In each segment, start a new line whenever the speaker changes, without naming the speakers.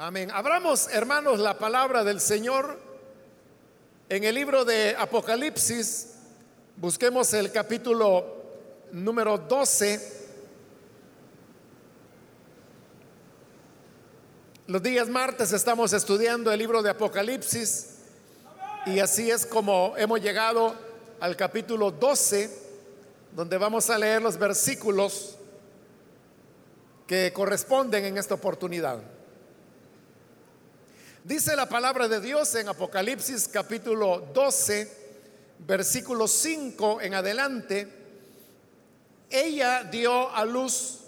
Amén. Abramos, hermanos, la palabra del Señor en el libro de Apocalipsis. Busquemos el capítulo número 12. Los días martes estamos estudiando el libro de Apocalipsis y así es como hemos llegado al capítulo 12, donde vamos a leer los versículos que corresponden en esta oportunidad. Dice la palabra de Dios en Apocalipsis capítulo 12, versículo 5 en adelante. Ella dio a luz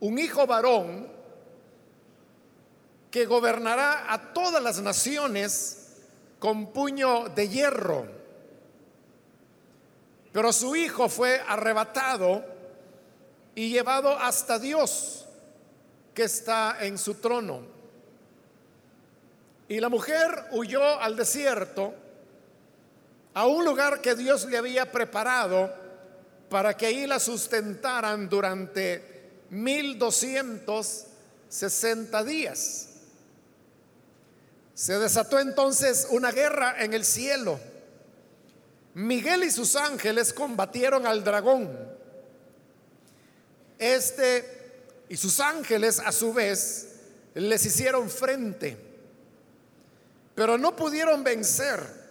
un hijo varón que gobernará a todas las naciones con puño de hierro. Pero su hijo fue arrebatado y llevado hasta Dios que está en su trono. Y la mujer huyó al desierto, a un lugar que Dios le había preparado para que ahí la sustentaran durante 1260 días. Se desató entonces una guerra en el cielo. Miguel y sus ángeles combatieron al dragón. Este y sus ángeles a su vez les hicieron frente pero no pudieron vencer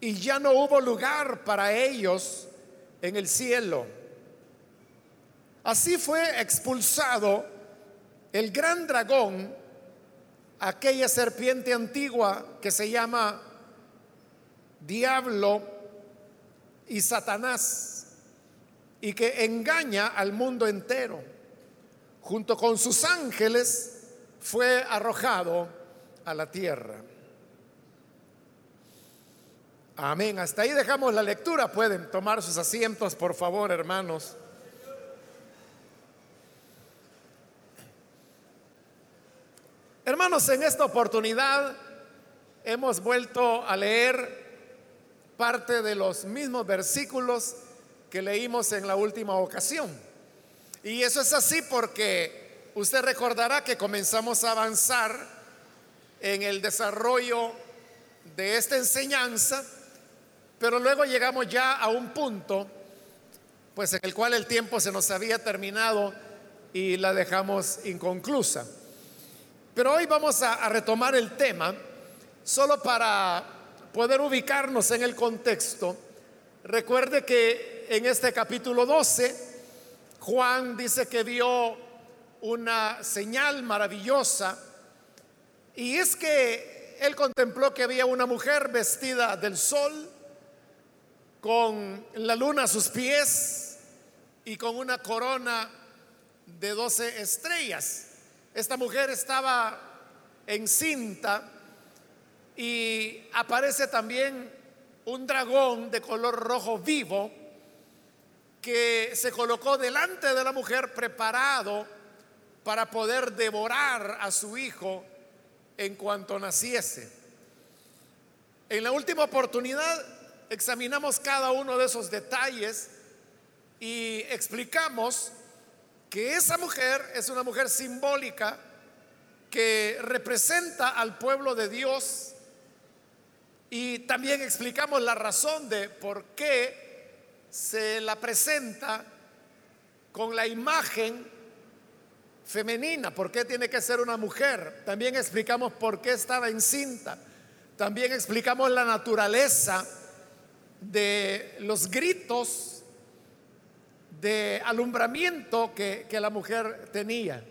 y ya no hubo lugar para ellos en el cielo. Así fue expulsado el gran dragón, aquella serpiente antigua que se llama Diablo y Satanás, y que engaña al mundo entero. Junto con sus ángeles fue arrojado a la tierra. Amén. Hasta ahí dejamos la lectura. Pueden tomar sus asientos, por favor, hermanos. Hermanos, en esta oportunidad hemos vuelto a leer parte de los mismos versículos que leímos en la última ocasión. Y eso es así porque usted recordará que comenzamos a avanzar en el desarrollo de esta enseñanza, pero luego llegamos ya a un punto, pues en el cual el tiempo se nos había terminado y la dejamos inconclusa. Pero hoy vamos a, a retomar el tema, solo para poder ubicarnos en el contexto. Recuerde que en este capítulo 12, Juan dice que vio una señal maravillosa, y es que él contempló que había una mujer vestida del sol, con la luna a sus pies y con una corona de doce estrellas. Esta mujer estaba encinta y aparece también un dragón de color rojo vivo que se colocó delante de la mujer preparado para poder devorar a su hijo en cuanto naciese. En la última oportunidad examinamos cada uno de esos detalles y explicamos que esa mujer es una mujer simbólica que representa al pueblo de Dios y también explicamos la razón de por qué se la presenta con la imagen femenina, por qué tiene que ser una mujer. También explicamos por qué estaba encinta. También explicamos la naturaleza de los gritos de alumbramiento que, que la mujer tenía.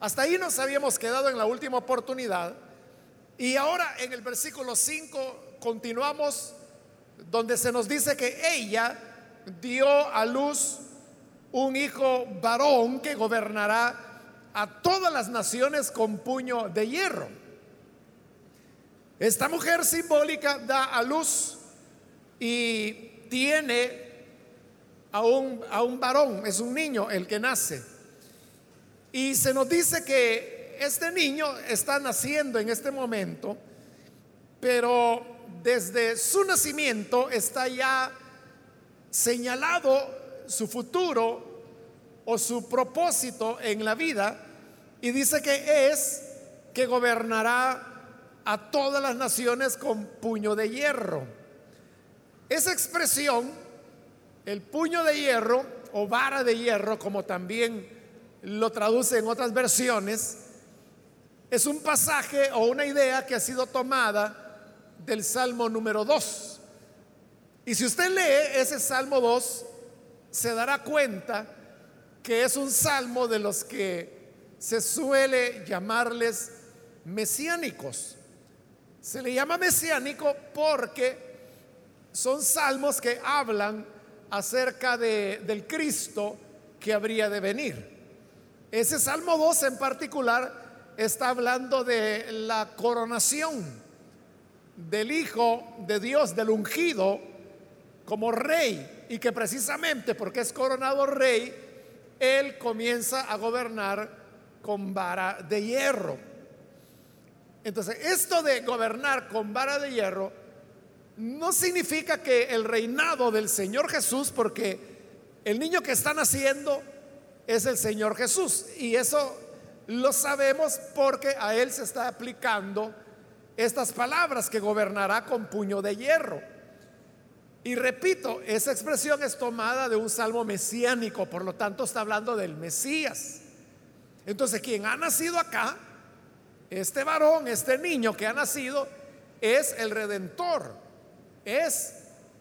Hasta ahí nos habíamos quedado en la última oportunidad. Y ahora en el versículo 5 continuamos donde se nos dice que ella dio a luz un hijo varón que gobernará a todas las naciones con puño de hierro. Esta mujer simbólica da a luz y tiene a un, a un varón, es un niño el que nace. Y se nos dice que este niño está naciendo en este momento, pero desde su nacimiento está ya señalado su futuro o su propósito en la vida y dice que es que gobernará a todas las naciones con puño de hierro. Esa expresión, el puño de hierro o vara de hierro, como también lo traduce en otras versiones, es un pasaje o una idea que ha sido tomada del Salmo número 2. Y si usted lee ese Salmo 2, se dará cuenta que es un salmo de los que se suele llamarles mesiánicos. Se le llama mesiánico porque son salmos que hablan acerca de, del Cristo que habría de venir. Ese Salmo 2 en particular está hablando de la coronación del Hijo de Dios, del ungido, como rey, y que precisamente porque es coronado rey, Él comienza a gobernar con vara de hierro. Entonces, esto de gobernar con vara de hierro no significa que el reinado del Señor Jesús, porque el niño que está naciendo es el Señor Jesús. Y eso lo sabemos porque a Él se está aplicando estas palabras que gobernará con puño de hierro. Y repito, esa expresión es tomada de un salmo mesiánico, por lo tanto está hablando del Mesías. Entonces, quien ha nacido acá este varón, este niño que ha nacido, es el redentor, es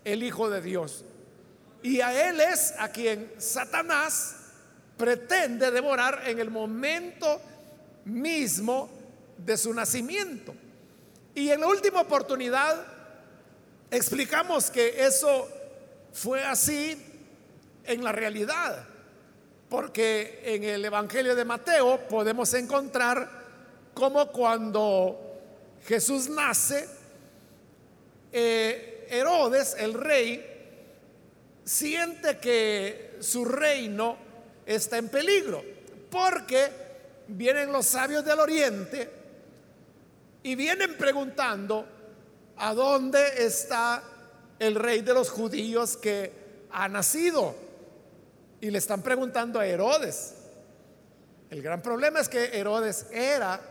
el Hijo de Dios. Y a él es a quien Satanás pretende devorar en el momento mismo de su nacimiento. Y en la última oportunidad explicamos que eso fue así en la realidad, porque en el Evangelio de Mateo podemos encontrar como cuando Jesús nace, eh, Herodes, el rey, siente que su reino está en peligro, porque vienen los sabios del oriente y vienen preguntando a dónde está el rey de los judíos que ha nacido. Y le están preguntando a Herodes. El gran problema es que Herodes era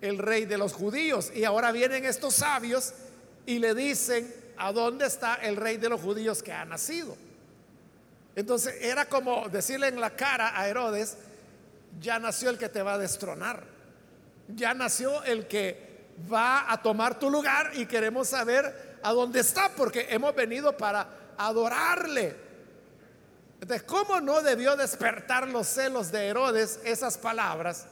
el rey de los judíos. Y ahora vienen estos sabios y le dicen, ¿a dónde está el rey de los judíos que ha nacido? Entonces era como decirle en la cara a Herodes, ya nació el que te va a destronar, ya nació el que va a tomar tu lugar y queremos saber a dónde está, porque hemos venido para adorarle. Entonces, ¿cómo no debió despertar los celos de Herodes esas palabras?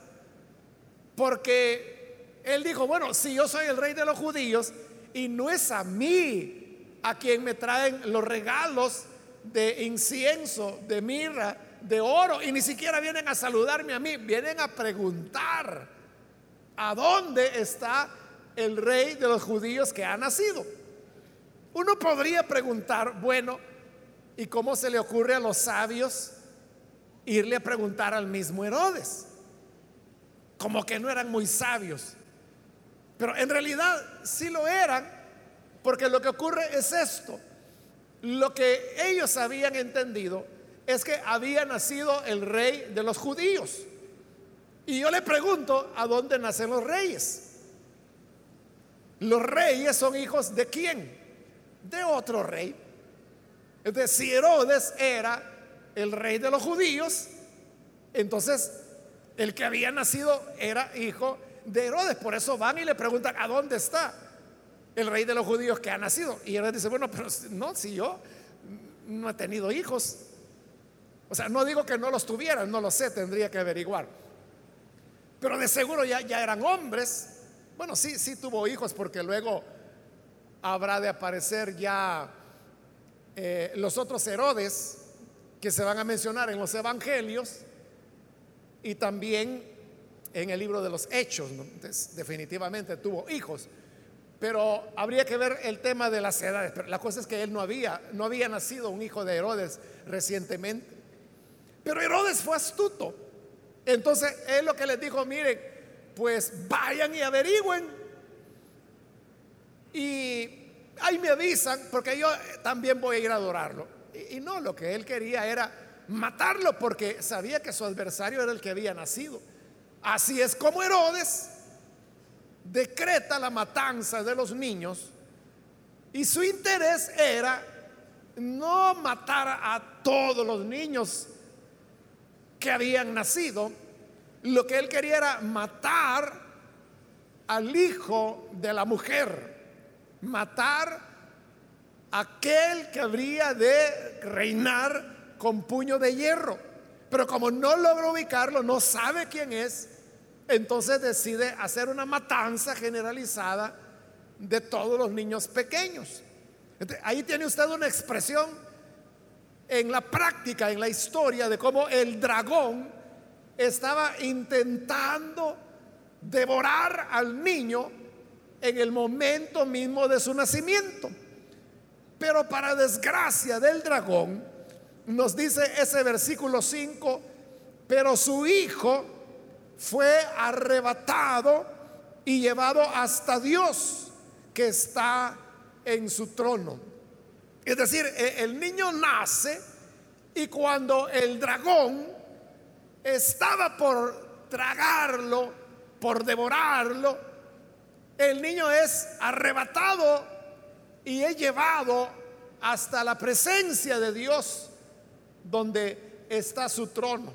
Porque él dijo, bueno, si yo soy el rey de los judíos y no es a mí a quien me traen los regalos de incienso, de mirra, de oro, y ni siquiera vienen a saludarme a mí, vienen a preguntar a dónde está el rey de los judíos que ha nacido. Uno podría preguntar, bueno, ¿y cómo se le ocurre a los sabios irle a preguntar al mismo Herodes? Como que no eran muy sabios. Pero en realidad sí lo eran, porque lo que ocurre es esto. Lo que ellos habían entendido es que había nacido el rey de los judíos. Y yo le pregunto, ¿a dónde nacen los reyes? Los reyes son hijos de quién? De otro rey. Entonces, si Herodes era el rey de los judíos, entonces el que había nacido era hijo de Herodes. Por eso van y le preguntan, ¿a dónde está el rey de los judíos que ha nacido? Y Herodes dice, bueno, pero no, si yo no he tenido hijos. O sea, no digo que no los tuvieran, no lo sé, tendría que averiguar. Pero de seguro ya, ya eran hombres. Bueno, sí, sí tuvo hijos porque luego habrá de aparecer ya eh, los otros Herodes que se van a mencionar en los evangelios y también en el libro de los hechos. definitivamente tuvo hijos. Pero habría que ver el tema de las edades. Pero la cosa es que él no había, no había nacido un hijo de Herodes recientemente. Pero Herodes fue astuto. Entonces él lo que les dijo, miren, pues vayan y averigüen. Y ahí me avisan, porque yo también voy a ir a adorarlo. Y, y no, lo que él quería era matarlo, porque sabía que su adversario era el que había nacido. Así es como Herodes decreta la matanza de los niños y su interés era no matar a todos los niños que habían nacido, lo que él quería era matar al hijo de la mujer, matar aquel que habría de reinar con puño de hierro. Pero como no logró ubicarlo, no sabe quién es, entonces decide hacer una matanza generalizada de todos los niños pequeños. ahí tiene usted una expresión en la práctica, en la historia, de cómo el dragón estaba intentando devorar al niño en el momento mismo de su nacimiento. Pero para desgracia del dragón, nos dice ese versículo 5, pero su hijo fue arrebatado y llevado hasta Dios que está en su trono. Es decir, e, el niño nace y cuando el dragón estaba por tragarlo, por devorarlo, el niño es arrebatado y es llevado hasta la presencia de Dios donde está su trono.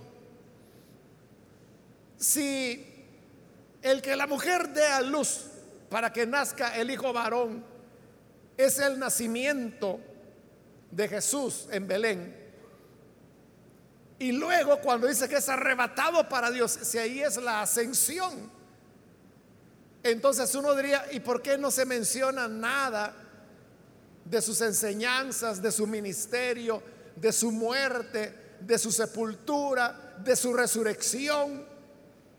Si el que la mujer dé a luz para que nazca el hijo varón es el nacimiento de Jesús en Belén, y luego cuando dice que es arrebatado para Dios, si ahí es la ascensión, entonces uno diría, ¿y por qué no se menciona nada de sus enseñanzas, de su ministerio, de su muerte, de su sepultura, de su resurrección,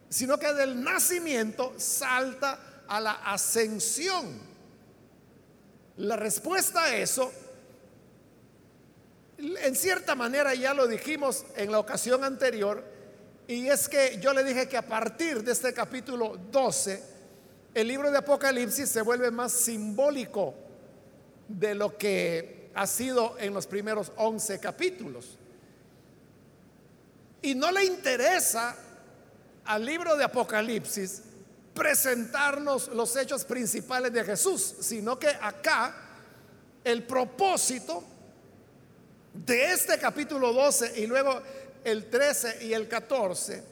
sino que del nacimiento salta a la ascensión. La respuesta a eso, en cierta manera ya lo dijimos en la ocasión anterior, y es que yo le dije que a partir de este capítulo 12, el libro de Apocalipsis se vuelve más simbólico de lo que ha sido en los primeros 11 capítulos. Y no le interesa al libro de Apocalipsis presentarnos los hechos principales de Jesús, sino que acá el propósito de este capítulo 12 y luego el 13 y el 14,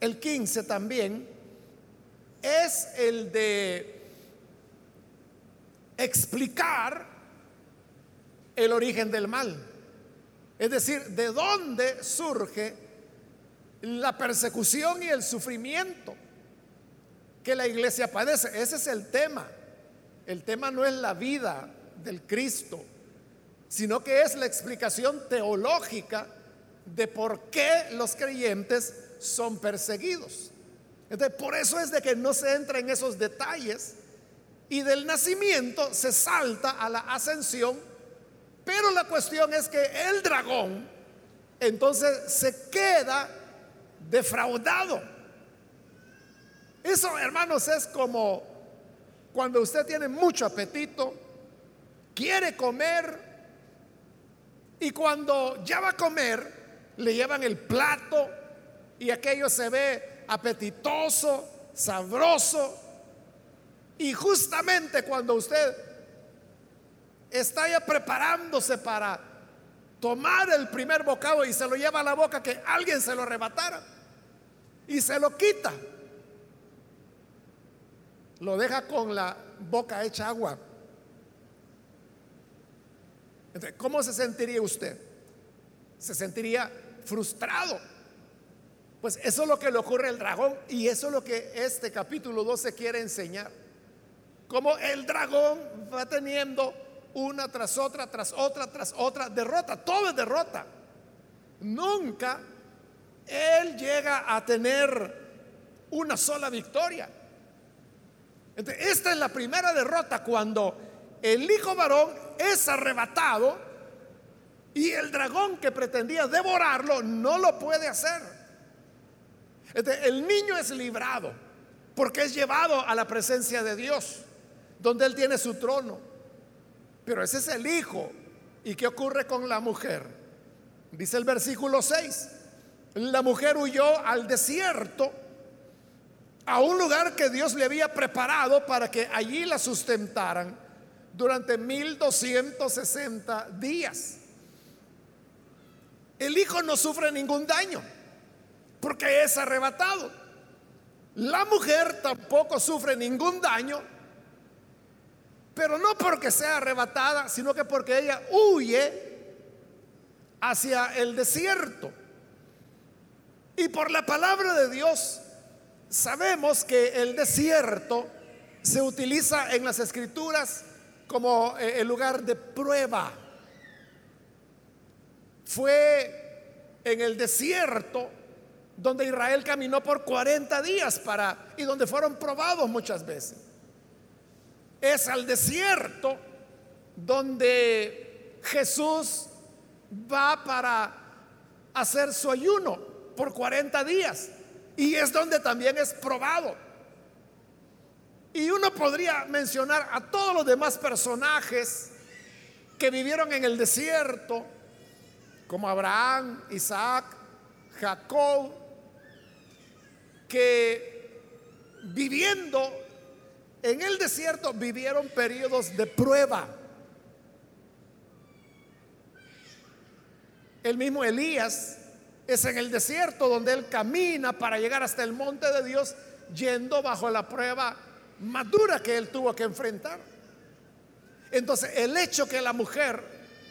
el 15 también, es el de explicar el origen del mal. Es decir, de dónde surge la persecución y el sufrimiento que la iglesia padece. Ese es el tema. El tema no es la vida del Cristo, sino que es la explicación teológica de por qué los creyentes son perseguidos. Entonces, por eso es de que no se entra en esos detalles y del nacimiento se salta a la ascensión pero la cuestión es que el dragón entonces se queda defraudado. Eso, hermanos, es como cuando usted tiene mucho apetito, quiere comer y cuando ya va a comer, le llevan el plato y aquello se ve apetitoso, sabroso. Y justamente cuando usted está ya preparándose para tomar el primer bocado y se lo lleva a la boca que alguien se lo arrebatara y se lo quita. Lo deja con la boca hecha agua. Entonces, ¿cómo se sentiría usted? Se sentiría frustrado. Pues eso es lo que le ocurre al dragón y eso es lo que este capítulo 12 quiere enseñar. Como el dragón va teniendo una tras otra, tras otra, tras otra, derrota, todo es derrota. Nunca él llega a tener una sola victoria. esta es la primera derrota cuando el hijo varón es arrebatado y el dragón que pretendía devorarlo no lo puede hacer. el niño es librado porque es llevado a la presencia de Dios, donde él tiene su trono. Pero ese es el hijo. ¿Y qué ocurre con la mujer? Dice el versículo 6. La mujer huyó al desierto a un lugar que Dios le había preparado para que allí la sustentaran durante 1260 días. El hijo no sufre ningún daño porque es arrebatado. La mujer tampoco sufre ningún daño, pero no porque sea arrebatada, sino que porque ella huye hacia el desierto. Y por la palabra de Dios sabemos que el desierto se utiliza en las escrituras como eh, el lugar de prueba. Fue en el desierto donde Israel caminó por 40 días para y donde fueron probados muchas veces. Es al desierto donde Jesús va para hacer su ayuno por 40 días y es donde también es probado. Y uno podría mencionar a todos los demás personajes que vivieron en el desierto, como Abraham, Isaac, Jacob, que viviendo en el desierto vivieron periodos de prueba. El mismo Elías es en el desierto donde él camina para llegar hasta el monte de Dios, yendo bajo la prueba más dura que él tuvo que enfrentar. Entonces, el hecho que la mujer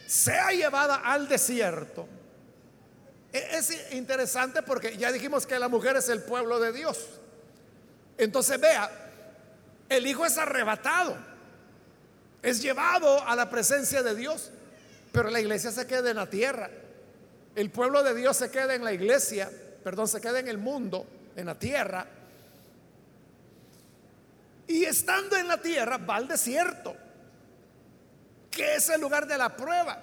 sea llevada al desierto e-, es interesante porque ya dijimos que la mujer es el pueblo de Dios. Entonces, vea, el hijo es arrebatado, es llevado a la presencia de Dios, pero la iglesia se queda en la tierra. El pueblo de Dios se queda en la iglesia, perdón, se queda en el mundo, en la tierra y estando en la tierra va al desierto, que es el lugar de la prueba.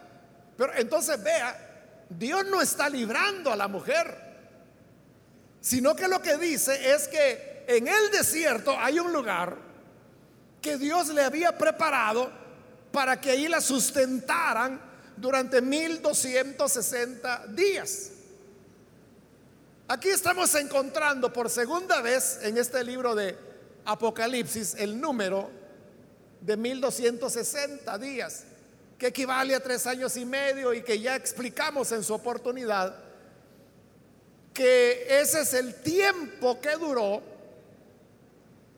Pero entonces vea, Dios no está librando a la mujer, sino que lo que dice es que en el desierto hay un lugar que Dios le había preparado para que ahí la sustentaran durante 1260 días. Aquí estamos encontrando por segunda vez en este libro de Apocalipsis el número de 1260 días, que equivale a tres años y medio y que ya explicamos en su oportunidad, que ese es el tiempo que duró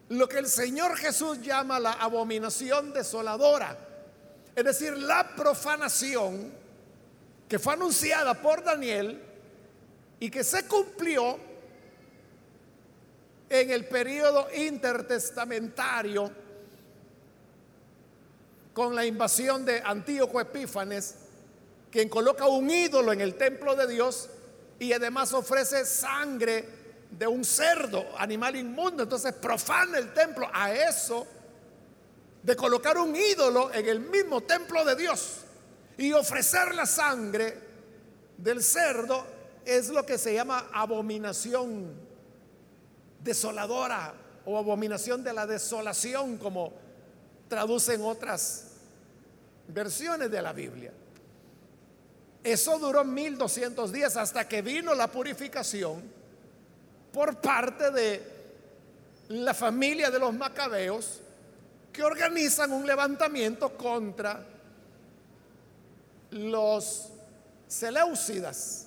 lo que el Señor Jesús llama la abominación desoladora, es decir, la profanación que fue anunciada por Daniel y que se cumplió en el periodo intertestamentario con la invasión de Antíoco Epífanes, quien coloca un ídolo en el templo de Dios y además ofrece sangre de un cerdo, animal inmundo. Entonces profana el templo. A eso de colocar un ídolo en el mismo templo de Dios y ofrecer la sangre del cerdo es lo que se llama abominación desoladora o abominación de la desolación, como traducen otras versiones de la Biblia. Eso duró 1200 días hasta que vino la purificación por parte de la familia de los macabeos que organizan un levantamiento contra los Seleucidas,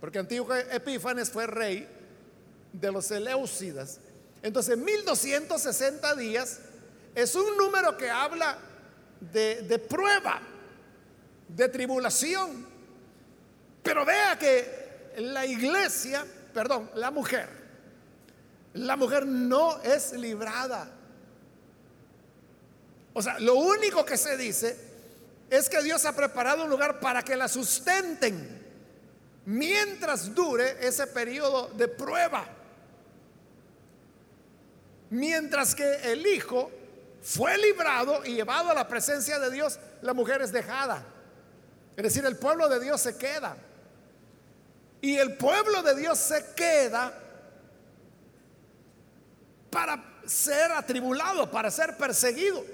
porque Antiguo Epífanes fue rey de los Eleucidas. Entonces, 1260 días es un número que habla de, de prueba, de tribulación. Pero vea que la iglesia, perdón, la mujer, la mujer no es librada. O sea, lo único que se dice es que Dios ha preparado un lugar para que la sustenten mientras dure ese periodo de prueba. Mientras que el hijo fue librado y llevado a la presencia de Dios, la mujer es dejada. Es decir, el pueblo de Dios se queda. Y el pueblo de Dios se queda para ser atribulado, para ser perseguido.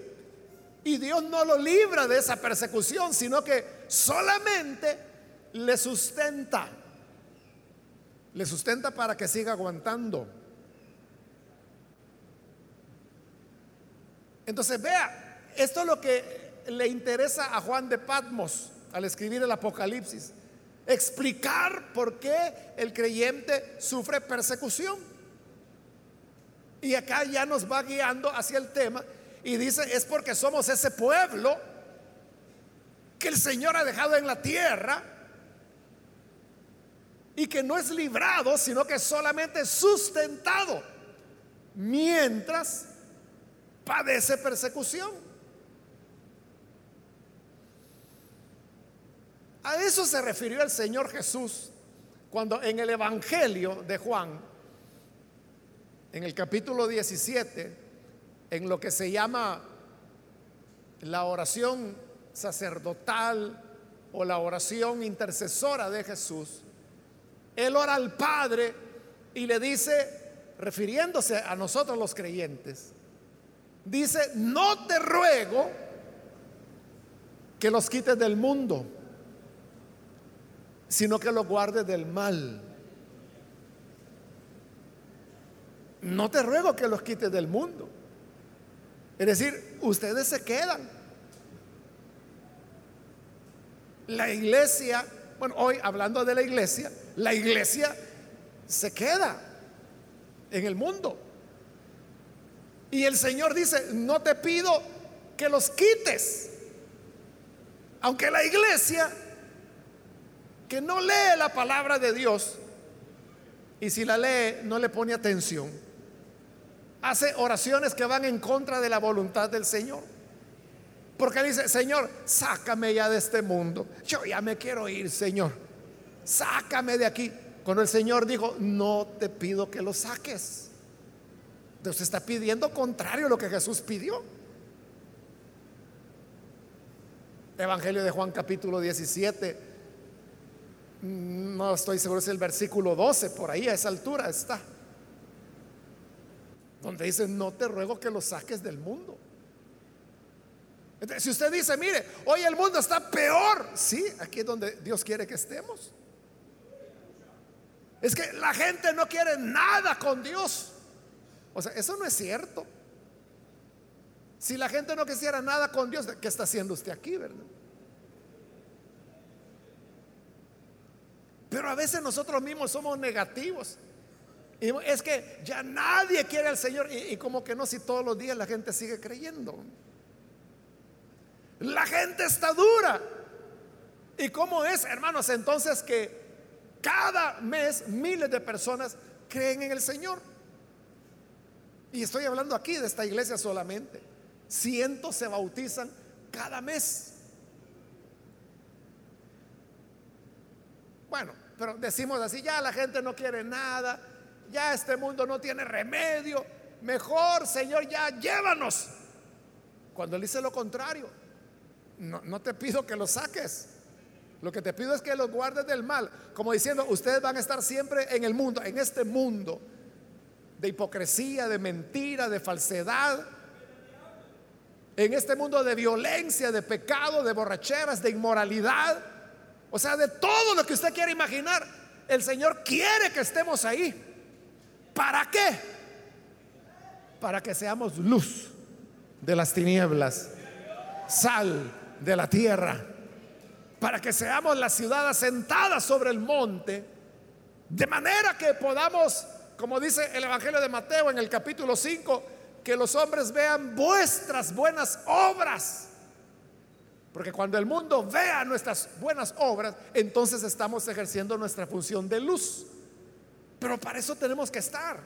Y Dios no lo libra de esa persecución, sino que solamente le sustenta. Le sustenta para que siga aguantando. Entonces vea, esto es lo que le interesa a Juan de Patmos al escribir el Apocalipsis. Explicar por qué el creyente sufre persecución. Y acá ya nos va guiando hacia el tema y dice, es porque somos ese pueblo que el Señor ha dejado en la tierra y que no es librado, sino que solamente sustentado mientras padece persecución. A eso se refirió el Señor Jesús cuando en el Evangelio de Juan, en el capítulo 17, en lo que se llama la oración sacerdotal o la oración intercesora de Jesús, Él ora al Padre y le dice, refiriéndose a nosotros los creyentes, dice, no te ruego que los quites del mundo, sino que los guardes del mal. No te ruego que los quites del mundo. Es decir, ustedes se quedan. La iglesia, bueno, hoy hablando de la iglesia, la iglesia se queda en el mundo. Y el Señor dice, no te pido que los quites. Aunque la iglesia que no lee la palabra de Dios y si la lee no le pone atención, hace oraciones que van en contra de la voluntad del Señor. Porque dice, Señor, sácame ya de este mundo. Yo ya me quiero ir, Señor. Sácame de aquí. Cuando el Señor dijo, no te pido que lo saques. Dios está pidiendo contrario a lo que Jesús pidió. Evangelio de Juan capítulo 17. No estoy seguro si es el versículo 12, por ahí a esa altura está. Donde dice, no te ruego que lo saques del mundo. si usted dice, mire, hoy el mundo está peor, sí, aquí es donde Dios quiere que estemos. Es que la gente no quiere nada con Dios. O sea, eso no es cierto. Si la gente no quisiera nada con Dios, ¿qué está haciendo usted aquí, verdad? Pero a veces nosotros mismos somos negativos. Y es que ya nadie quiere al Señor. Y, y, como que no, si todos los días la gente sigue creyendo. La gente está dura. ¿Y cómo es, hermanos? Entonces que cada mes miles de personas creen en el Señor. Y estoy hablando aquí de esta iglesia solamente. Cientos se bautizan cada mes. Bueno, pero decimos así, ya la gente no quiere nada, ya este mundo no tiene remedio, mejor Señor, ya llévanos. Cuando él dice lo contrario, no, no te pido que lo saques, lo que te pido es que los guardes del mal, como diciendo, ustedes van a estar siempre en el mundo, en este mundo de hipocresía, de mentira, de falsedad, en este mundo de violencia, de pecado, de borracheras, de inmoralidad, o sea, de todo lo que usted quiere imaginar, el Señor quiere que estemos ahí. ¿Para qué? Para que seamos luz de las tinieblas, sal de la tierra, para que seamos la ciudad asentada sobre el monte, de manera que podamos como dice el Evangelio de Mateo en el capítulo 5, que los hombres vean vuestras buenas obras. Porque cuando el mundo vea nuestras buenas obras, entonces estamos ejerciendo nuestra función de luz. Pero para eso tenemos que estar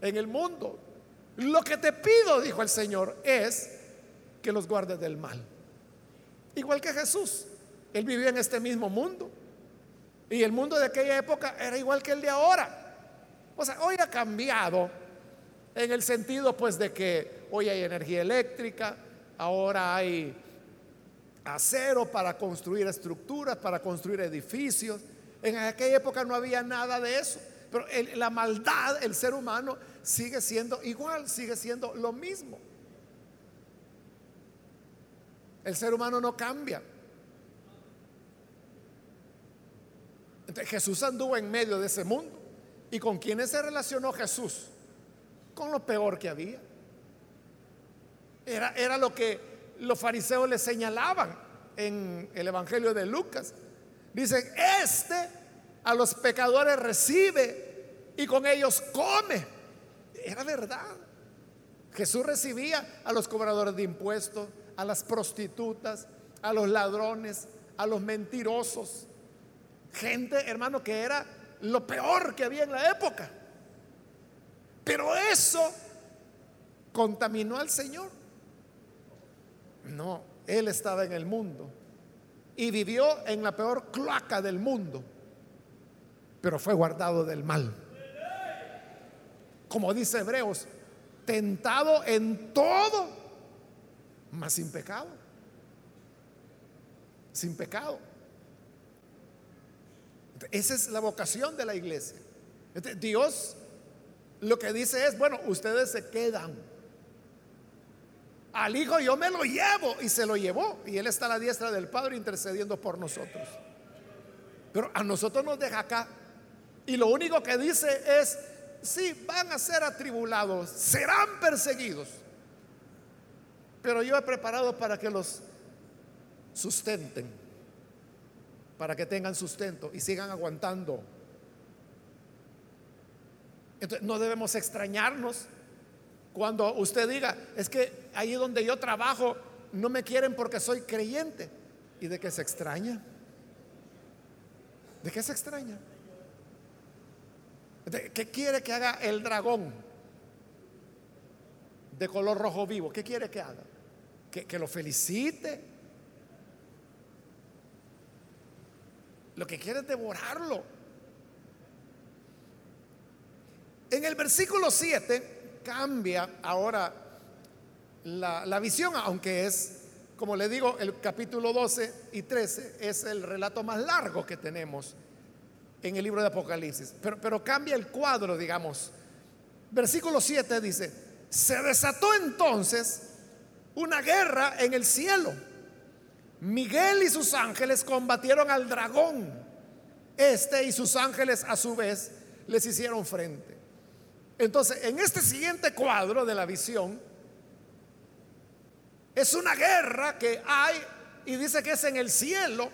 en el mundo. Lo que te pido, dijo el Señor, es que los guardes del mal. Igual que Jesús. Él vivía en este mismo mundo. Y el mundo de aquella época era igual que el de ahora. O sea, hoy ha cambiado en el sentido pues de que hoy hay energía eléctrica, ahora hay acero para construir estructuras, para construir edificios. En aquella época no había nada de eso. Pero la maldad, el ser humano, sigue siendo igual, sigue siendo lo mismo. El ser humano no cambia. Jesús anduvo en medio de ese mundo. ¿Y con quiénes se relacionó Jesús? Con lo peor que había. Era, era lo que los fariseos le señalaban en el Evangelio de Lucas. Dicen, este a los pecadores recibe y con ellos come. Era verdad. Jesús recibía a los cobradores de impuestos, a las prostitutas, a los ladrones, a los mentirosos. Gente, hermano, que era lo peor que había en la época. Pero eso contaminó al Señor. No, Él estaba en el mundo y vivió en la peor cloaca del mundo, pero fue guardado del mal. Como dice Hebreos, tentado en todo, mas sin pecado. Sin pecado. Esa es la vocación de la iglesia. Dios lo que dice es, bueno, ustedes se quedan. Al Hijo yo me lo llevo y se lo llevó. Y Él está a la diestra del Padre intercediendo por nosotros. Pero a nosotros nos deja acá. Y lo único que dice es, sí, van a ser atribulados, serán perseguidos. Pero yo he preparado para que los sustenten, para que tengan sustento y sigan aguantando. Entonces, no debemos extrañarnos cuando usted diga, es que ahí donde yo trabajo no me quieren porque soy creyente. ¿Y de qué se extraña? ¿De qué se extraña? ¿Qué quiere que haga el dragón de color rojo vivo? ¿Qué quiere que haga? Que, que lo felicite. Lo que quiere es devorarlo. En el versículo 7 cambia ahora la, la, visión, aunque es, como le digo, el capítulo 12 y 13 es el relato más largo que tenemos en el libro de Apocalipsis. Pero, pero cambia el cuadro, digamos. Versículo 7 dice, se desató entonces una guerra en el cielo. Miguel y sus ángeles combatieron al dragón. Este y sus ángeles a su vez les hicieron frente. Entonces, en este siguiente cuadro de la visión, es una guerra que hay y dice que es en el cielo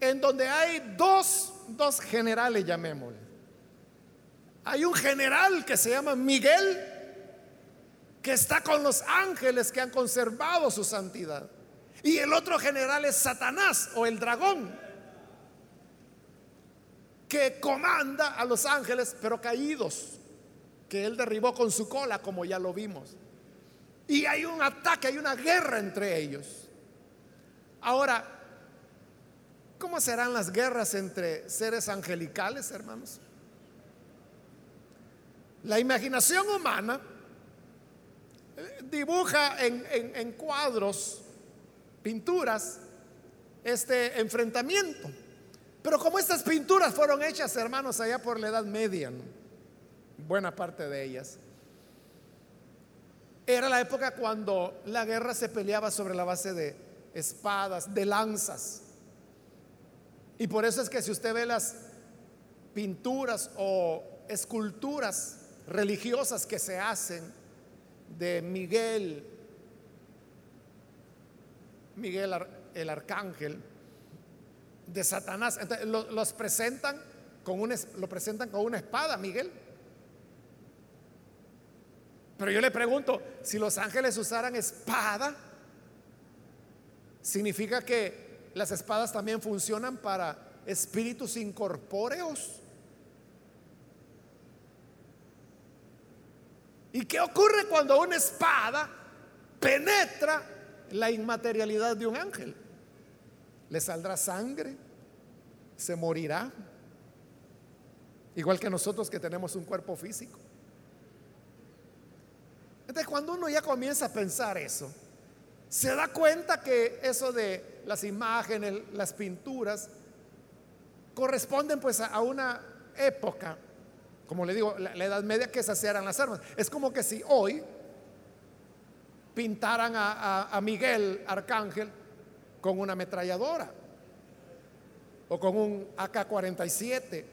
en donde hay dos, dos generales, llamémosle. Hay un general que se llama Miguel, que está con los ángeles que han conservado su santidad. Y el otro general es Satanás o el dragón, que comanda a los ángeles, pero caídos, que él derribó con su cola, como ya lo vimos. Y hay un ataque, hay una guerra entre ellos. Ahora, ¿Cómo serán las guerras entre seres angelicales, hermanos? La imaginación humana eh, dibuja en, cuadros, pinturas, este enfrentamiento. Pero como estas pinturas fueron hechas, hermanos, allá por la Edad Media, buena parte de ellas, era la época cuando la guerra se peleaba sobre la base de espadas, de lanzas. Y por eso es que si usted ve las pinturas o esculturas religiosas que se hacen de Miguel, Miguel el arcángel, de Satanás, los presentan con un, lo presentan con una espada, Miguel. Pero yo le pregunto, si los ángeles usaran espada, significa que las espadas también funcionan para espíritus incorpóreos. ¿Y qué ocurre cuando una espada penetra la inmaterialidad de un ángel? Le saldrá sangre, se morirá, igual que nosotros que tenemos un cuerpo físico. Entonces cuando uno ya comienza a pensar eso, se da cuenta que eso de las imágenes, las pinturas, corresponden pues a una época, como le digo, la, Edad Media que se eran las armas. Es como que si hoy pintaran a, Miguel Arcángel con una ametralladora o con un AK-47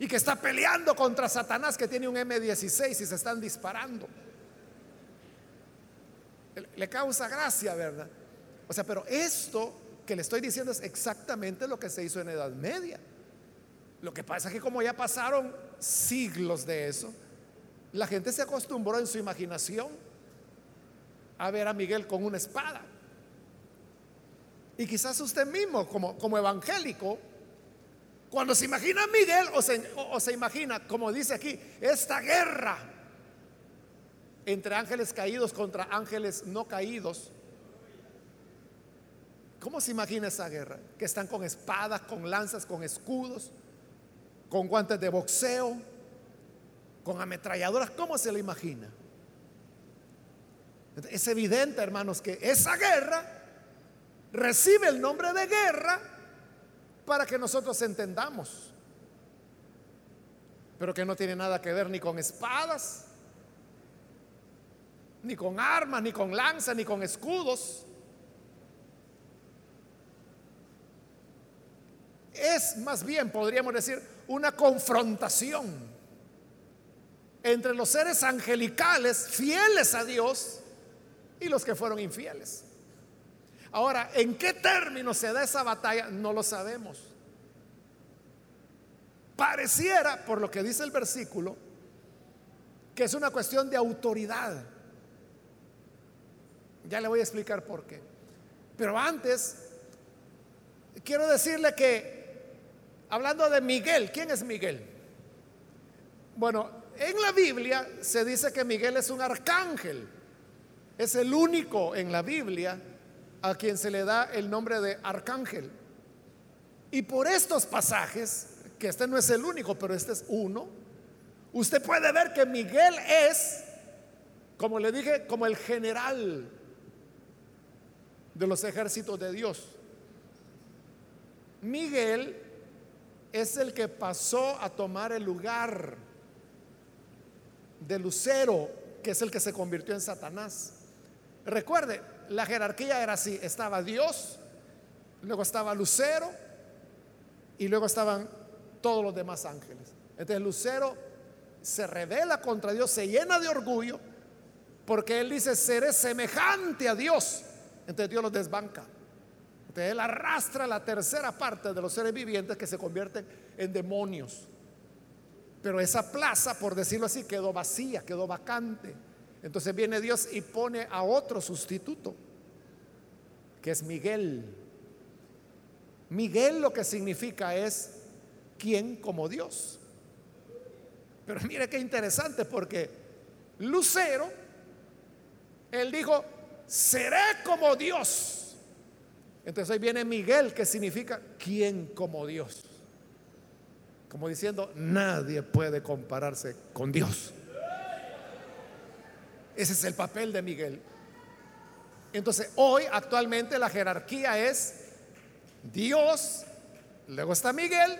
y que está peleando contra Satanás que tiene un M16 y se están disparando. le causa gracia, ¿verdad? O sea, pero esto que le estoy diciendo es exactamente lo que se hizo en Edad Media. Lo que pasa es que como ya pasaron siglos de eso, la gente se acostumbró en su imaginación a ver a Miguel con una espada. Y quizás usted mismo, como, como evangélico, cuando se imagina a Miguel o se, o se imagina, como dice aquí, esta guerra entre ángeles caídos contra ángeles no caídos, ¿cómo se imagina esa guerra? Que están con espadas, con lanzas, con escudos, con guantes de boxeo, con ametralladoras, ¿cómo se la imagina? Es evidente, hermanos, que esa guerra recibe el nombre de guerra para que nosotros entendamos, pero que no tiene nada que ver ni con espadas, ni con armas, ni con lanzas, ni con escudos. Es más bien, podríamos decir, una confrontación entre los seres angelicales fieles a Dios y los que fueron infieles. Ahora, ¿en qué términos se da esa batalla? No lo sabemos. Pareciera, por lo que dice el versículo, que es una cuestión de autoridad. Ya le voy a explicar por qué. Pero antes, quiero decirle que, hablando de Miguel, ¿quién es Miguel? Bueno, en la Biblia se dice que Miguel es un arcángel. Es el único en la Biblia a quien se le da el nombre de arcángel. Y por estos pasajes, que este no es el único, pero este es uno, usted puede ver que Miguel es, como le dije, como el general de los ejércitos de Dios. Miguel es el que pasó a tomar el lugar de Lucero, que es el que se convirtió en Satanás. Recuerde, la jerarquía era así, estaba Dios, luego estaba Lucero y luego estaban todos los demás ángeles. Entonces Lucero se revela contra Dios, se llena de orgullo, porque él dice, seré semejante a Dios. Entonces Dios los desbanca. Entonces él arrastra la tercera parte de los seres vivientes que se convierten en demonios. Pero esa plaza, por decirlo así, quedó vacía, quedó vacante. Entonces viene Dios y pone a otro sustituto, que es Miguel. Miguel lo que significa es quien como Dios. Pero mire qué interesante porque Lucero, él dijo, seré como Dios. Entonces ahí viene Miguel que significa quien como Dios. Como diciendo, nadie puede compararse con Dios. Ese es el papel de Miguel. Entonces, hoy actualmente la jerarquía es Dios, luego está Miguel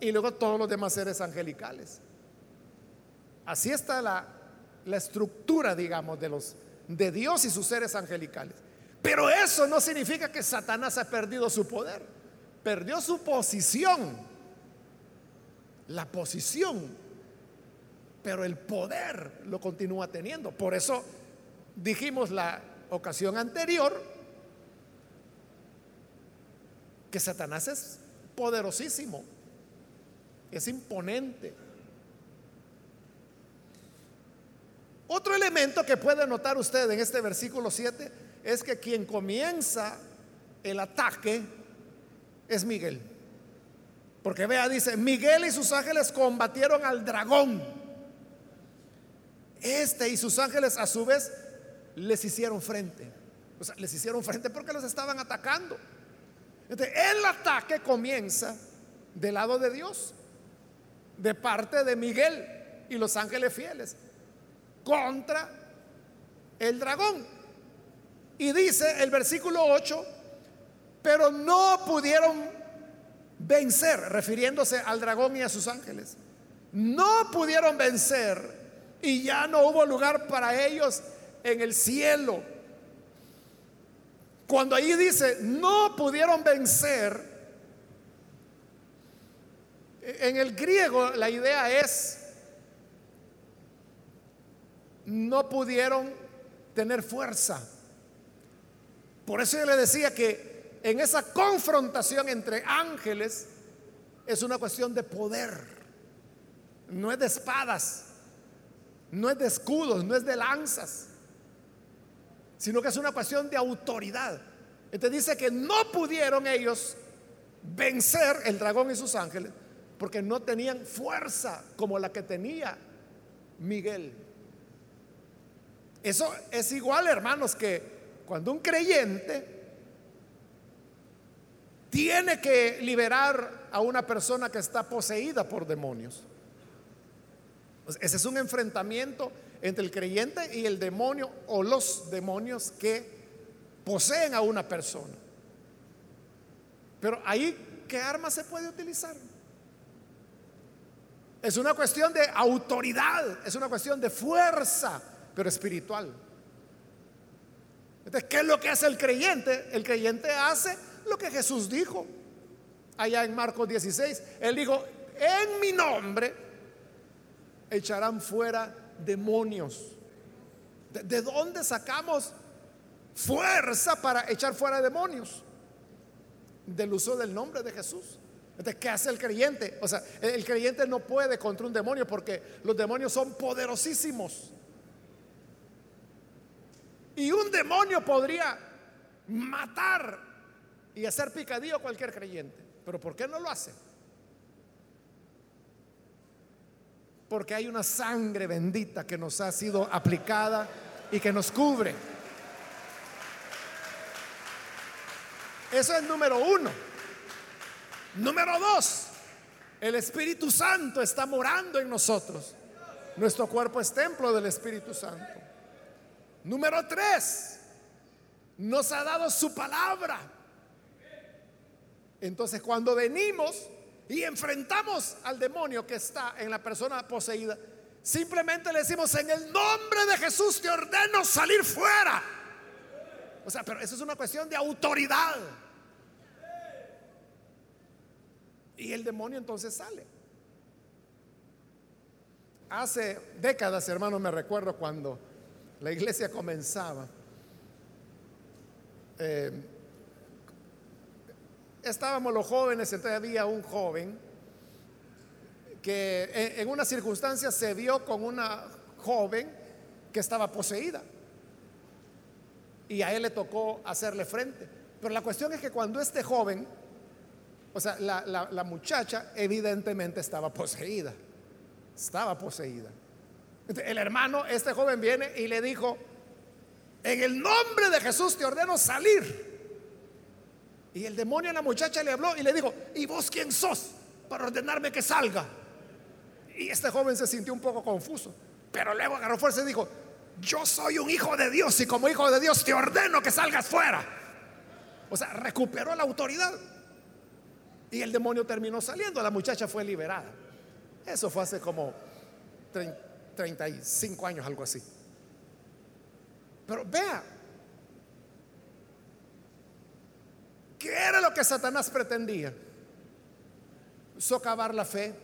y luego todos los demás seres angelicales. Así está la, la estructura, digamos, de los de Dios y sus seres angelicales. Pero eso no significa que Satanás ha perdido su poder. Perdió su posición. La posición pero el poder lo continúa teniendo. Por eso dijimos la ocasión anterior que Satanás es poderosísimo, es imponente. Otro elemento que puede notar usted en este versículo 7 es que quien comienza el ataque es Miguel. Porque vea, dice, Miguel y sus ángeles combatieron al dragón este y sus ángeles a su vez les hicieron frente. O sea, les hicieron frente porque los estaban atacando. Entonces, el ataque comienza del lado de Dios, de parte de Miguel y los ángeles fieles, contra el dragón. Y dice el versículo 8, pero no pudieron vencer, refiriéndose al dragón y a sus ángeles. No pudieron vencer y ya no hubo lugar para ellos en el cielo. Cuando ahí dice, no pudieron vencer, en el griego la idea es, no pudieron tener fuerza. Por eso yo le decía que en esa confrontación entre ángeles es una cuestión de poder, no es de espadas, no es de escudos, no es de lanzas, sino que es una cuestión de autoridad. Entonces dice que no pudieron ellos vencer el dragón y sus ángeles porque no tenían fuerza como la que tenía Miguel. Eso es igual, hermanos, que cuando un creyente tiene que liberar a una persona que está poseída por demonios. Ese es un enfrentamiento entre el creyente y el demonio o los demonios que poseen a una persona. Pero ahí, ¿qué arma se puede utilizar? Es una cuestión de autoridad, es una cuestión de fuerza, pero espiritual. Entonces, ¿qué es lo que hace el creyente? El creyente hace lo que Jesús dijo allá en Marcos 16. Él dijo, en mi nombre echarán fuera demonios. ¿De, dónde sacamos fuerza para echar fuera demonios? Del uso del nombre de Jesús. Entonces, ¿qué hace el creyente? O sea, el creyente no puede contra un demonio porque los demonios son poderosísimos. Y un demonio podría matar y hacer picadillo a cualquier creyente. Pero ¿por qué no lo hace? Porque hay una sangre bendita que nos ha sido aplicada y que nos cubre. Eso es número uno. Número dos, el Espíritu Santo está morando en nosotros. Nuestro cuerpo es templo del Espíritu Santo. Número tres, nos ha dado su palabra. Entonces cuando venimos y enfrentamos al demonio que está en la persona poseída, simplemente le decimos, en el nombre de Jesús te ordeno salir fuera. O sea, pero eso es una cuestión de autoridad. Y el demonio entonces sale. Hace décadas, hermanos, me recuerdo cuando la iglesia comenzaba. Eh, estábamos los jóvenes, entonces había un joven que en, una circunstancia se vio con una joven que estaba poseída. Y a él le tocó hacerle frente. Pero la cuestión es que cuando este joven o sea, la, muchacha evidentemente estaba poseída. Estaba poseída. el hermano, este joven viene y le dijo, en el nombre de Jesús te ordeno salir. Y el demonio a la muchacha le habló y le dijo, ¿y vos quién sos para ordenarme que salga? Y este joven se sintió un poco confuso, pero luego agarró fuerza y dijo, yo soy un hijo de Dios y como hijo de Dios te ordeno que salgas fuera. O sea, recuperó la autoridad. Y el demonio terminó saliendo, la muchacha fue liberada. Eso fue hace como 35 años, algo así. Pero vea, ¿qué era lo que Satanás pretendía? Socavar la fe,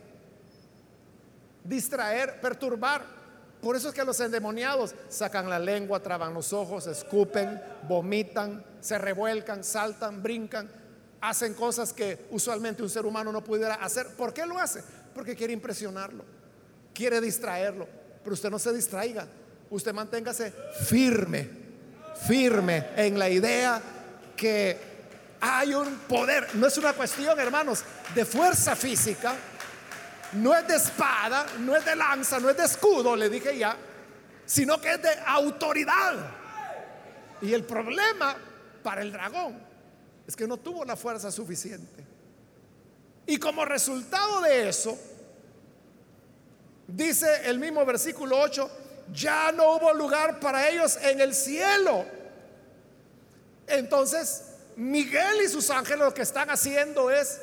distraer, perturbar. Por eso es que los endemoniados sacan la lengua, traban los ojos, escupen, vomitan, se revuelcan, saltan, brincan hacen cosas que usualmente un ser humano no pudiera hacer. ¿Por qué lo hace? Porque quiere impresionarlo, quiere distraerlo. Pero usted no se distraiga, usted manténgase firme, firme en la idea que hay un poder. No es una cuestión, hermanos, de fuerza física, no es de espada, no es de lanza, no es de escudo, le dije ya, sino que es de autoridad. Y el problema para el dragón es que no tuvo la fuerza suficiente. Y como resultado de eso, dice el mismo versículo 8, ya no hubo lugar para ellos en el cielo. Entonces, Miguel y sus ángeles lo que están haciendo es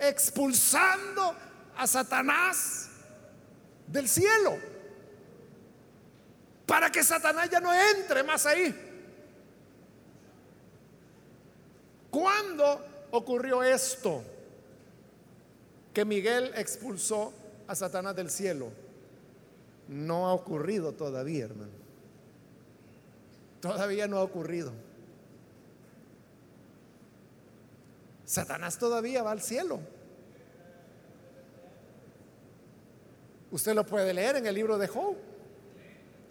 expulsando a Satanás del cielo. Para que Satanás ya no entre más ahí. ¿Cuándo ocurrió esto? Que Miguel expulsó a Satanás del cielo. No ha ocurrido todavía, hermano. Todavía no ha ocurrido. Satanás todavía va al cielo. Usted lo puede leer en el libro de Job,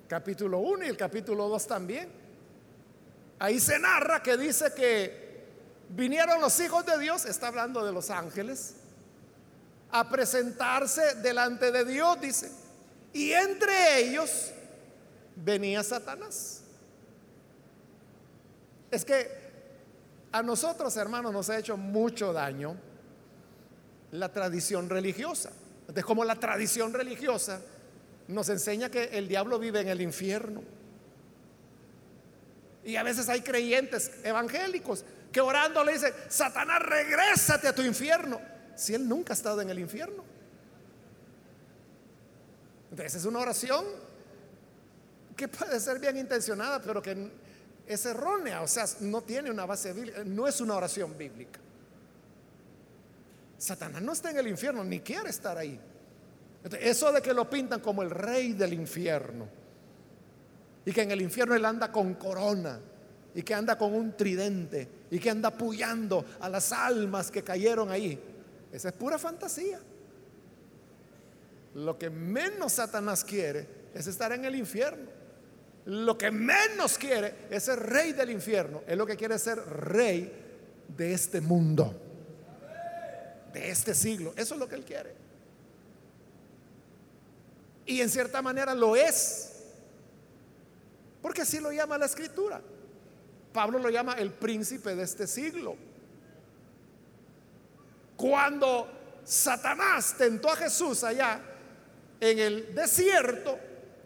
capítulo 1 y el capítulo 2 también. Ahí se narra que dice que vinieron los hijos de Dios, está hablando de los ángeles, a presentarse delante de Dios, dice. Y entre ellos venía Satanás. Es que a nosotros, hermanos, nos ha hecho mucho daño la tradición religiosa. De como la tradición religiosa nos enseña que el diablo vive en el infierno. Y a veces hay creyentes evangélicos que orando le dicen, Satanás, regrésate a tu infierno. Si él nunca ha estado en el infierno. Entonces es una oración que puede ser bien intencionada, pero que es errónea, o sea, no tiene una base bíblica, no es una oración bíblica. Satanás no está en el infierno, ni quiere estar ahí. Eso de que lo pintan como el rey del infierno y que en el infierno él anda con corona y que anda con un tridente y que anda apoyando a las almas que cayeron ahí, esa es pura fantasía. Lo que menos Satanás quiere es estar en el infierno. Lo que menos quiere es ser rey del infierno. Es lo que quiere ser rey de este mundo de este siglo. Eso es lo que él quiere. Y en cierta manera lo es. Porque así lo llama la escritura. Pablo lo llama el príncipe de este siglo. Cuando Satanás tentó a Jesús allá en el desierto,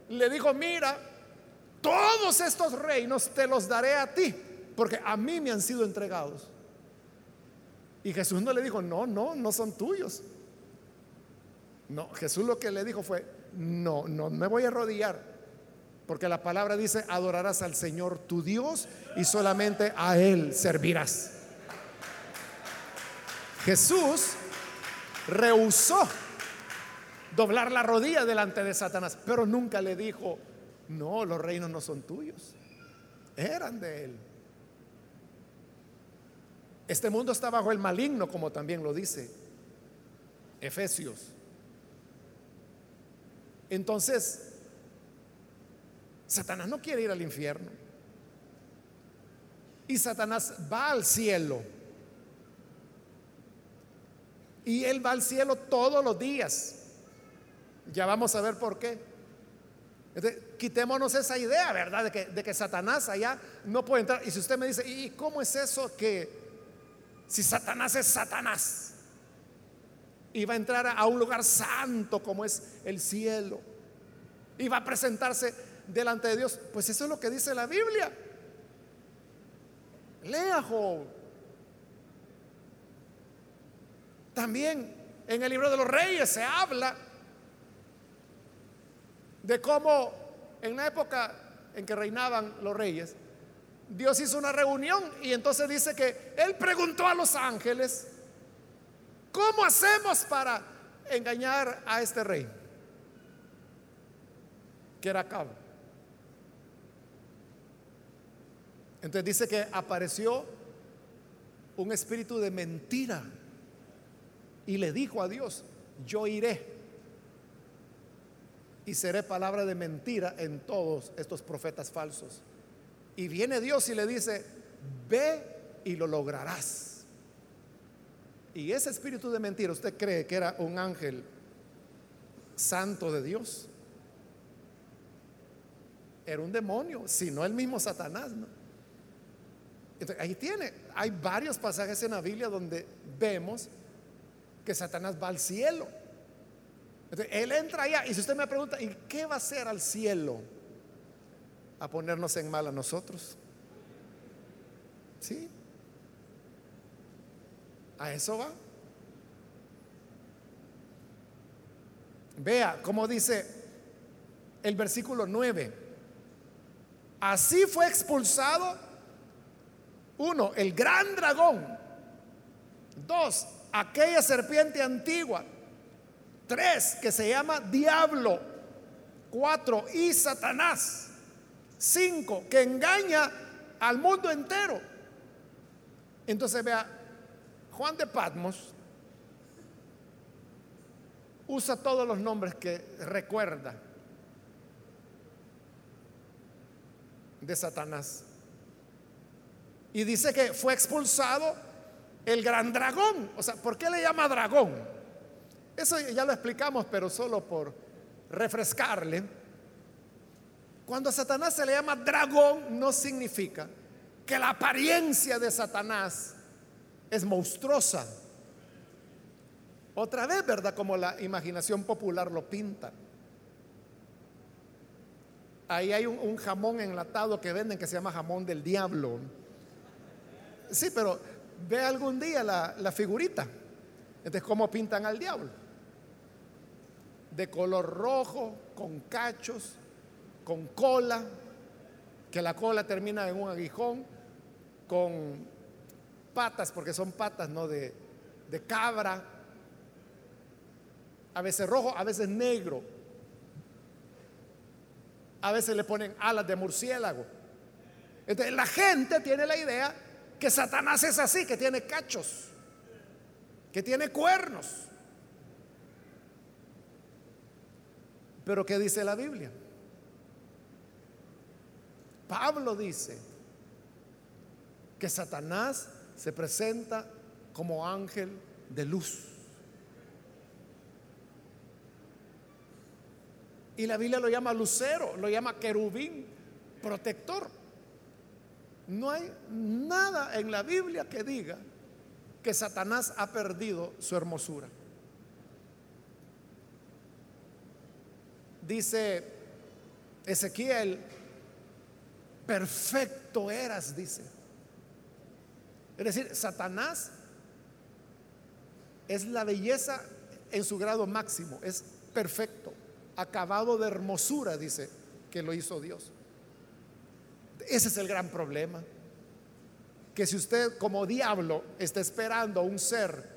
le dijo, mira, todos estos reinos te los daré a ti, porque a mí me han sido entregados. Y Jesús no le dijo, no, no, no son tuyos. No, Jesús lo que le dijo fue, no, no me voy a arrodillar, porque la palabra dice, adorarás al Señor tu Dios y solamente a Él servirás. Jesús rehusó doblar la rodilla delante de Satanás, pero nunca le dijo, no, los reinos no son tuyos, eran de Él. Este mundo está bajo el maligno, como también lo dice Efesios. Entonces, Satanás no quiere ir al infierno. Y Satanás va al cielo. Y él va al cielo todos los días. Ya vamos a ver por qué. Quitémonos esa idea, ¿verdad? De que, de que Satanás allá no puede entrar. Y si usted me dice, ¿y cómo es eso que si Satanás es Satanás va a entrar a un lugar santo como es el cielo y va a presentarse delante de Dios, pues eso es lo que dice la Biblia. Lea Job. También en el libro de los reyes se habla de cómo en la época en que reinaban los reyes, Dios hizo una reunión y entonces dice que Él preguntó a los ángeles, ¿cómo hacemos para engañar a este rey? Que era Cabo. Entonces dice que apareció un espíritu de mentira y le dijo a Dios, yo iré y seré palabra de mentira en todos estos profetas falsos. Y viene Dios y le dice, ve y lo lograrás. Y ese espíritu de mentira, ¿usted cree que era un ángel santo de Dios? Era un demonio, si no el mismo Satanás, ¿no? ahí tiene, hay varios pasajes en la Biblia donde vemos que Satanás va al cielo. Él entra allá y si usted me pregunta, ¿y qué va a hacer al cielo? a ponernos en mal a nosotros. ¿Sí? A eso va. Vea cómo dice el versículo 9. Así fue expulsado, uno, el gran dragón. Dos, aquella serpiente antigua. Tres, que se llama diablo. Cuatro, y Satanás. Cinco, que engaña al mundo entero. Entonces vea, Juan de Patmos usa todos los nombres que recuerda de Satanás. Y dice que fue expulsado el gran dragón. O sea, ¿por qué le llama dragón? Eso ya lo explicamos, pero solo por refrescarle. Cuando a Satanás se le llama dragón, no significa que la apariencia de Satanás es monstruosa. Otra vez, ¿verdad? Como la imaginación popular lo pinta. Ahí hay un, jamón enlatado que venden que se llama jamón del diablo. Sí, pero ve algún día la, la figurita. Entonces, ¿cómo pintan al diablo? De color rojo, con cachos, con cola, que la cola termina en un aguijón, con patas, porque son patas, ¿no? De, de cabra, a veces rojo, a veces negro, a veces le ponen alas de murciélago. Entonces la gente tiene la idea que Satanás es así, que tiene cachos, que tiene cuernos. Pero ¿qué dice la Biblia? Pablo dice que Satanás se presenta como ángel de luz. Y la Biblia lo llama lucero, lo llama querubín, protector. No hay nada en la Biblia que diga que Satanás ha perdido su hermosura. Dice Ezequiel, perfecto eras, dice. Es decir, Satanás es la belleza en su grado máximo, es perfecto, acabado de hermosura, dice, que lo hizo Dios. Ese es el gran problema. Que si usted como diablo está esperando a un ser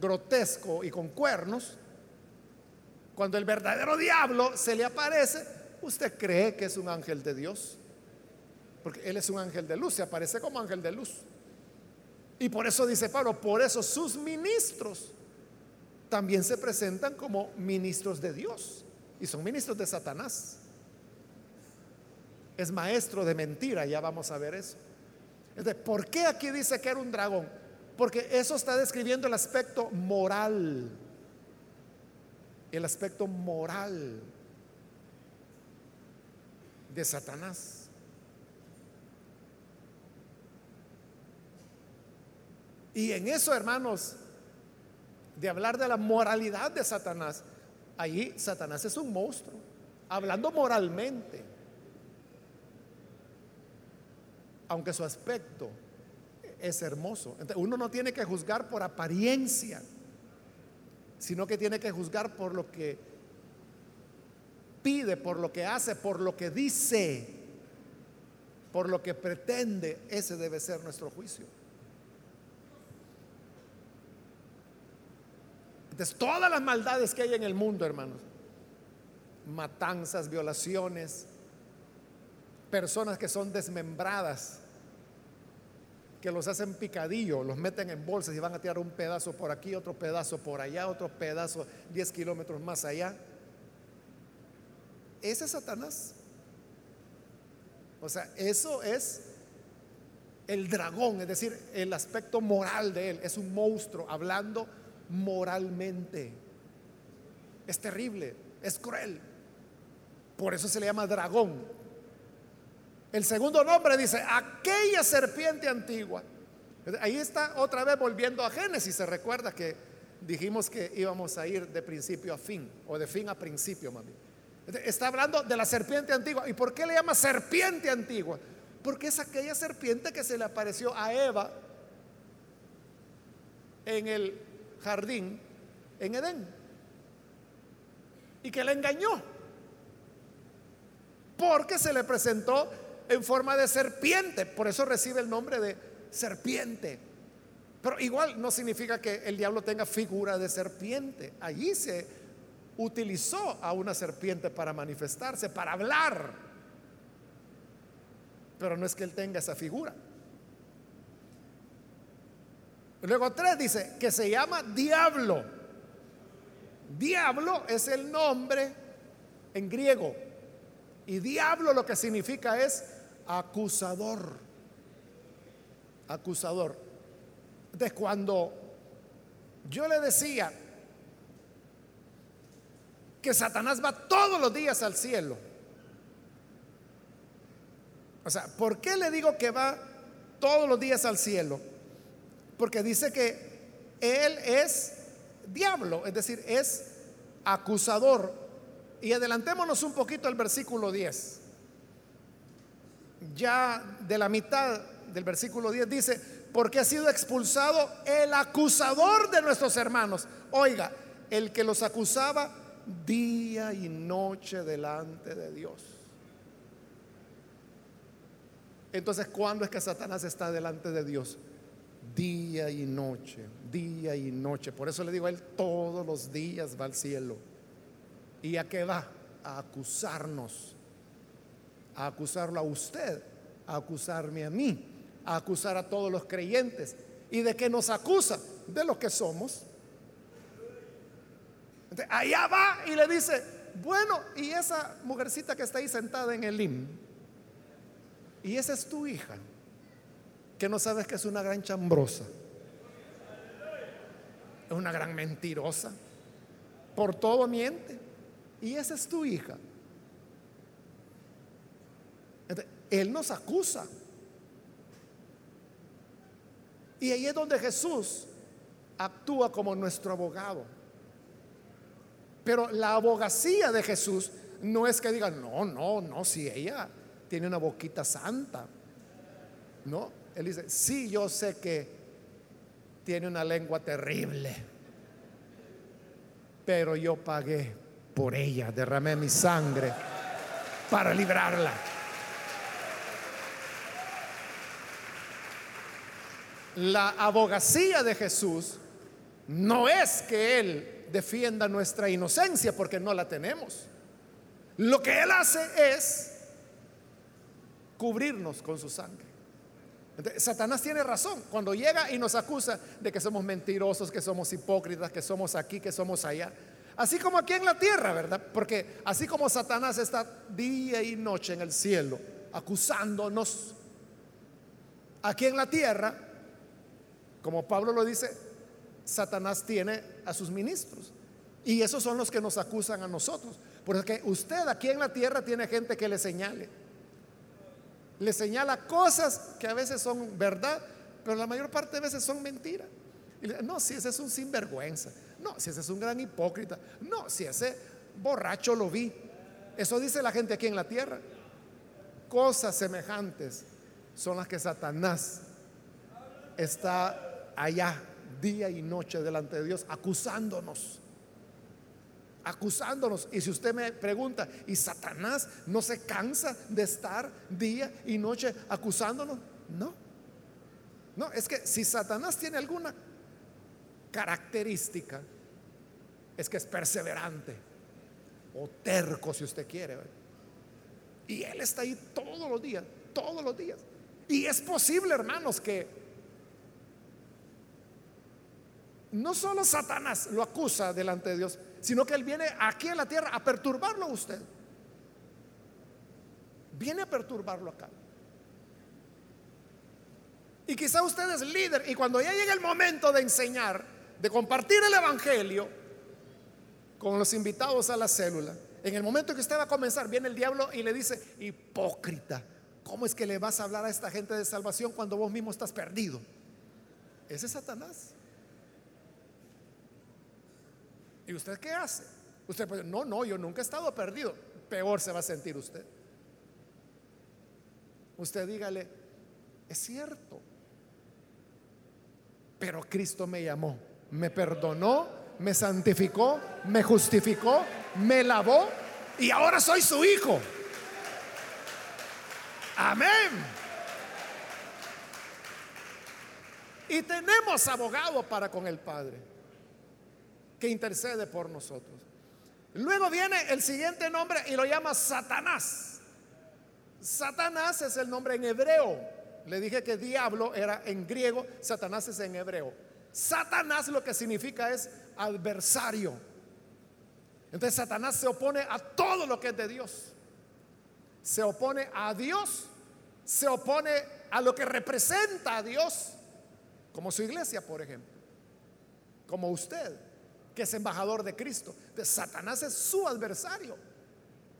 grotesco y con cuernos, cuando el verdadero diablo se le aparece, usted cree que es un ángel de Dios. Porque él es un ángel de luz, se aparece como ángel de luz. Y por eso dice Pablo, por eso sus ministros también se presentan como ministros de Dios. Y son ministros de Satanás es maestro de mentira, ya vamos a ver eso. ¿por qué aquí dice que era un dragón? Porque eso está describiendo el aspecto moral. El aspecto moral de Satanás. Y en eso, hermanos, de hablar de la moralidad de Satanás, ahí Satanás es un monstruo, hablando moralmente. aunque su aspecto es hermoso. uno no tiene que juzgar por apariencia, sino que tiene que juzgar por lo que pide, por lo que hace, por lo que dice, por lo que pretende. Ese debe ser nuestro juicio. Entonces, todas las maldades que hay en el mundo, hermanos, matanzas, violaciones, personas que son desmembradas, que los hacen picadillo, los meten en bolsas y van a tirar un pedazo por aquí, otro pedazo por allá, otro pedazo 10 kilómetros más allá. Ese es Satanás. O sea, eso es el dragón, es decir, el aspecto moral de él. Es un monstruo hablando moralmente. Es terrible, es cruel. Por eso se le llama dragón, el segundo nombre dice, aquella serpiente antigua. Ahí está otra vez volviendo a Génesis. Se recuerda que dijimos que íbamos a ir de principio a fin, o de fin a principio, mami. Está hablando de la serpiente antigua. ¿Y por qué le llama serpiente antigua? Porque es aquella serpiente que se le apareció a Eva en el jardín en Edén. Y que la engañó. Porque se le presentó en forma de serpiente. Por eso recibe el nombre de serpiente. Pero igual no significa que el diablo tenga figura de serpiente. Allí se utilizó a una serpiente para manifestarse, para hablar. Pero no es que él tenga esa figura. Luego tres dice que se llama diablo. Diablo es el nombre en griego. Y diablo lo que significa es acusador. Acusador. Entonces cuando yo le decía que Satanás va todos los días al cielo. O sea, ¿por qué le digo que va todos los días al cielo? Porque dice que Él es diablo, es decir, es acusador. Y adelantémonos un poquito al versículo 10. Ya de la mitad del versículo 10 dice, porque ha sido expulsado el acusador de nuestros hermanos. Oiga, el que los acusaba día y noche delante de Dios. Entonces, ¿cuándo es que Satanás está delante de Dios? Día y noche, día y noche. Por eso le digo a él, todos los días va al cielo. ¿Y a qué va? A acusarnos. A acusarlo a usted, a acusarme a mí, a acusar a todos los creyentes. ¿Y de qué nos acusa? De lo que somos allá va y le dice, bueno, y esa mujercita que está ahí sentada en el lim, y esa es tu hija, que no sabes que es una gran chambrosa, es una gran mentirosa, por todo miente, y esa es tu hija. Él nos acusa. Y ahí es donde Jesús actúa como nuestro abogado. Pero la abogacía de Jesús no es que diga, no, no, no, si ella tiene una boquita santa. No, él dice, sí, yo sé que tiene una lengua terrible, pero yo pagué por ella, derramé mi sangre para librarla. La abogacía de Jesús no es que él defienda nuestra inocencia porque no la tenemos. Lo que Él hace es cubrirnos con su sangre. Satanás tiene razón cuando llega y nos acusa de que somos mentirosos, que somos hipócritas, que somos aquí, que somos allá. Así como aquí en la tierra, ¿verdad? Porque así como Satanás está día y noche en el cielo acusándonos, aquí en la tierra, como Pablo lo dice, Satanás tiene a sus ministros. Y esos son los que nos acusan a nosotros. Porque usted aquí en la tierra tiene gente que le señale. Le señala cosas que a veces son verdad, pero la mayor parte de veces son mentiras. no, si ese es un sinvergüenza. No, si ese es un gran hipócrita. No, si ese borracho lo vi. Eso dice la gente aquí en la tierra. Cosas semejantes son las que Satanás está allá día y noche delante de Dios acusándonos. Acusándonos. Y si usted me pregunta, ¿y Satanás no se cansa de estar día y noche acusándonos? No. No, es que si Satanás tiene alguna característica, es que es perseverante o terco si usted quiere. Y él está ahí todos los días, todos los días. Y es posible, hermanos, que no solo Satanás lo acusa delante de Dios, sino que él viene aquí en la tierra a perturbarlo a usted. Viene a perturbarlo acá. Y quizá usted es líder y cuando ya llega el momento de enseñar, de compartir el Evangelio con los invitados a la célula, en el momento que usted va a comenzar, viene el diablo y le dice, hipócrita, ¿cómo es que le vas a hablar a esta gente de salvación cuando vos mismo estás perdido? Ese es Satanás. ¿Y usted qué hace? Usted puede, no, no, yo nunca he estado perdido. Peor se va a sentir usted. Usted dígale, es cierto. Pero Cristo me llamó, me perdonó, me santificó, me justificó, me lavó y ahora soy su hijo. Amén. Y tenemos abogado para con el Padre que intercede por nosotros. Luego viene el siguiente nombre y lo llama Satanás. Satanás es el nombre en hebreo. Le dije que diablo era en griego, Satanás es en hebreo. Satanás lo que significa es adversario. Entonces Satanás se opone a todo lo que es de Dios. Se opone a Dios, se opone a lo que representa a Dios, como su iglesia, por ejemplo, como usted, es embajador de Cristo. Satanás es su adversario.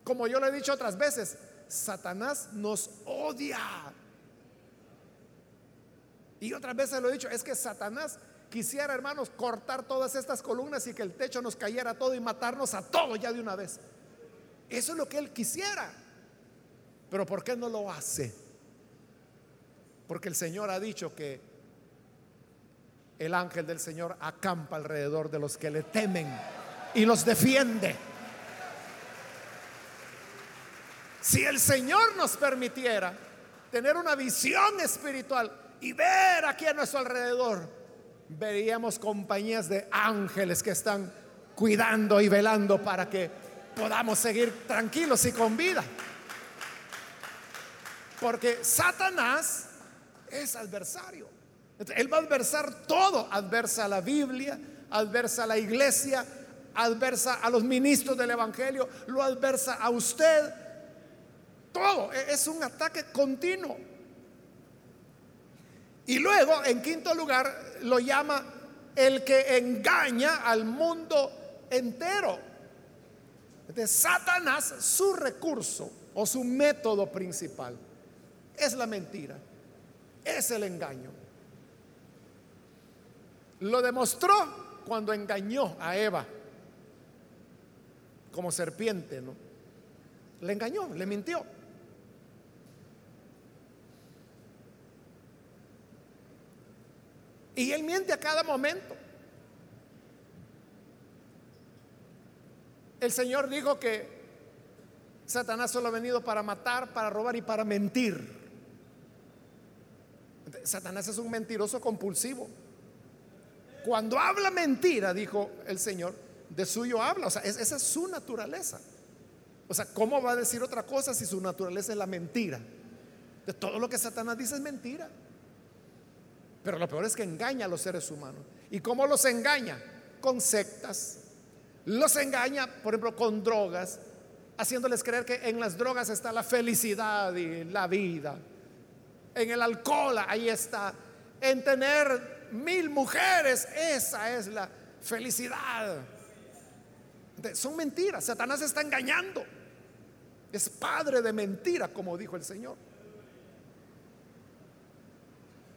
Como yo lo he dicho otras veces, Satanás nos odia. Y otras veces lo he dicho, es que Satanás quisiera, hermanos, cortar todas estas columnas y que el techo nos cayera todo y matarnos a todos ya de una vez. Eso es lo que él quisiera. Pero ¿por qué no lo hace? Porque el Señor ha dicho que el ángel del Señor acampa alrededor de los que le temen y los defiende. Si el Señor nos permitiera tener una visión espiritual y ver aquí a nuestro alrededor, veríamos compañías de ángeles que están cuidando y velando para que podamos seguir tranquilos y con vida. Porque Satanás es adversario. Él va a adversar todo. Adversa a la Biblia, adversa a la iglesia, adversa a los ministros del Evangelio, lo adversa a usted. Todo e-, es un ataque continuo. Y luego, en quinto lugar, lo llama el que engaña al mundo entero. De Satanás, su recurso o su método principal es la mentira, es el engaño. Lo demostró cuando engañó a Eva como serpiente, ¿no? Le engañó, le mintió. Y él miente a cada momento. El Señor dijo que Satanás solo ha venido para matar, para robar y para mentir. Satanás es un mentiroso compulsivo. Cuando habla mentira, dijo el Señor, de suyo habla. O sea, esa es su naturaleza. O sea, ¿cómo va a decir otra cosa si su naturaleza es la mentira? De todo lo que Satanás dice es mentira. Pero lo peor es que engaña a los seres humanos. ¿Y cómo los engaña? Con sectas. Los engaña, por ejemplo, con drogas, haciéndoles creer que en las drogas está la felicidad y la vida. En el alcohol, ahí está. En tener mil mujeres, esa es la felicidad. Son mentiras. Satanás está engañando. Es padre de mentira, como dijo el Señor.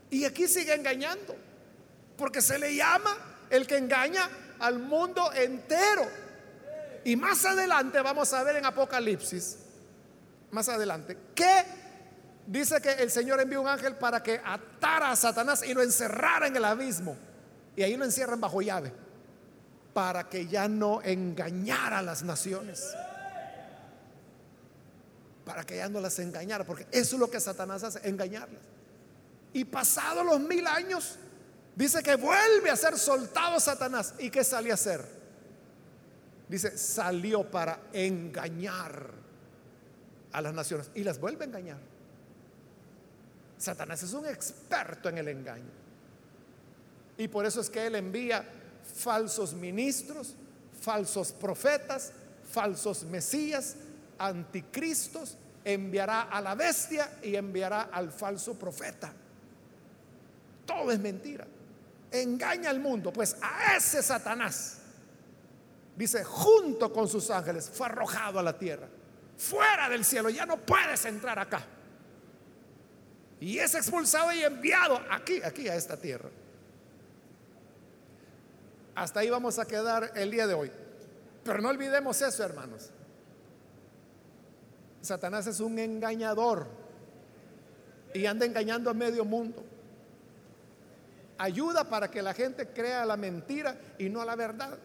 Y aquí sigue engañando, porque se le llama el que engaña al mundo entero. Y más adelante vamos a ver en Apocalipsis, más adelante, que dice que el Señor envió un ángel para que atara a Satanás y lo encerrara en el abismo. Y ahí lo encierran bajo llave, para que ya no engañara a las naciones. Para que ya no las engañara, porque eso es lo que Satanás hace, engañarlas. Y pasados los mil años, dice que vuelve a ser soltado Satanás. ¿Y qué salió a hacer? Dice, salió para engañar a las naciones y las vuelve a engañar. Satanás es un experto en el engaño. Y por eso es que él envía falsos ministros, falsos profetas, falsos mesías, anticristos, enviará a la bestia y enviará al falso profeta. Todo es mentira. Engaña al mundo. Pues a ese Satanás, dice, junto con sus ángeles, fue arrojado a la tierra. Fuera del cielo. Ya no puedes entrar acá. Y es expulsado y enviado aquí, aquí a esta tierra. Hasta ahí vamos a quedar el día de hoy. Pero no olvidemos eso, hermanos. Satanás es un engañador y anda engañando a medio mundo ayuda para que la gente crea la mentira y no la verdad.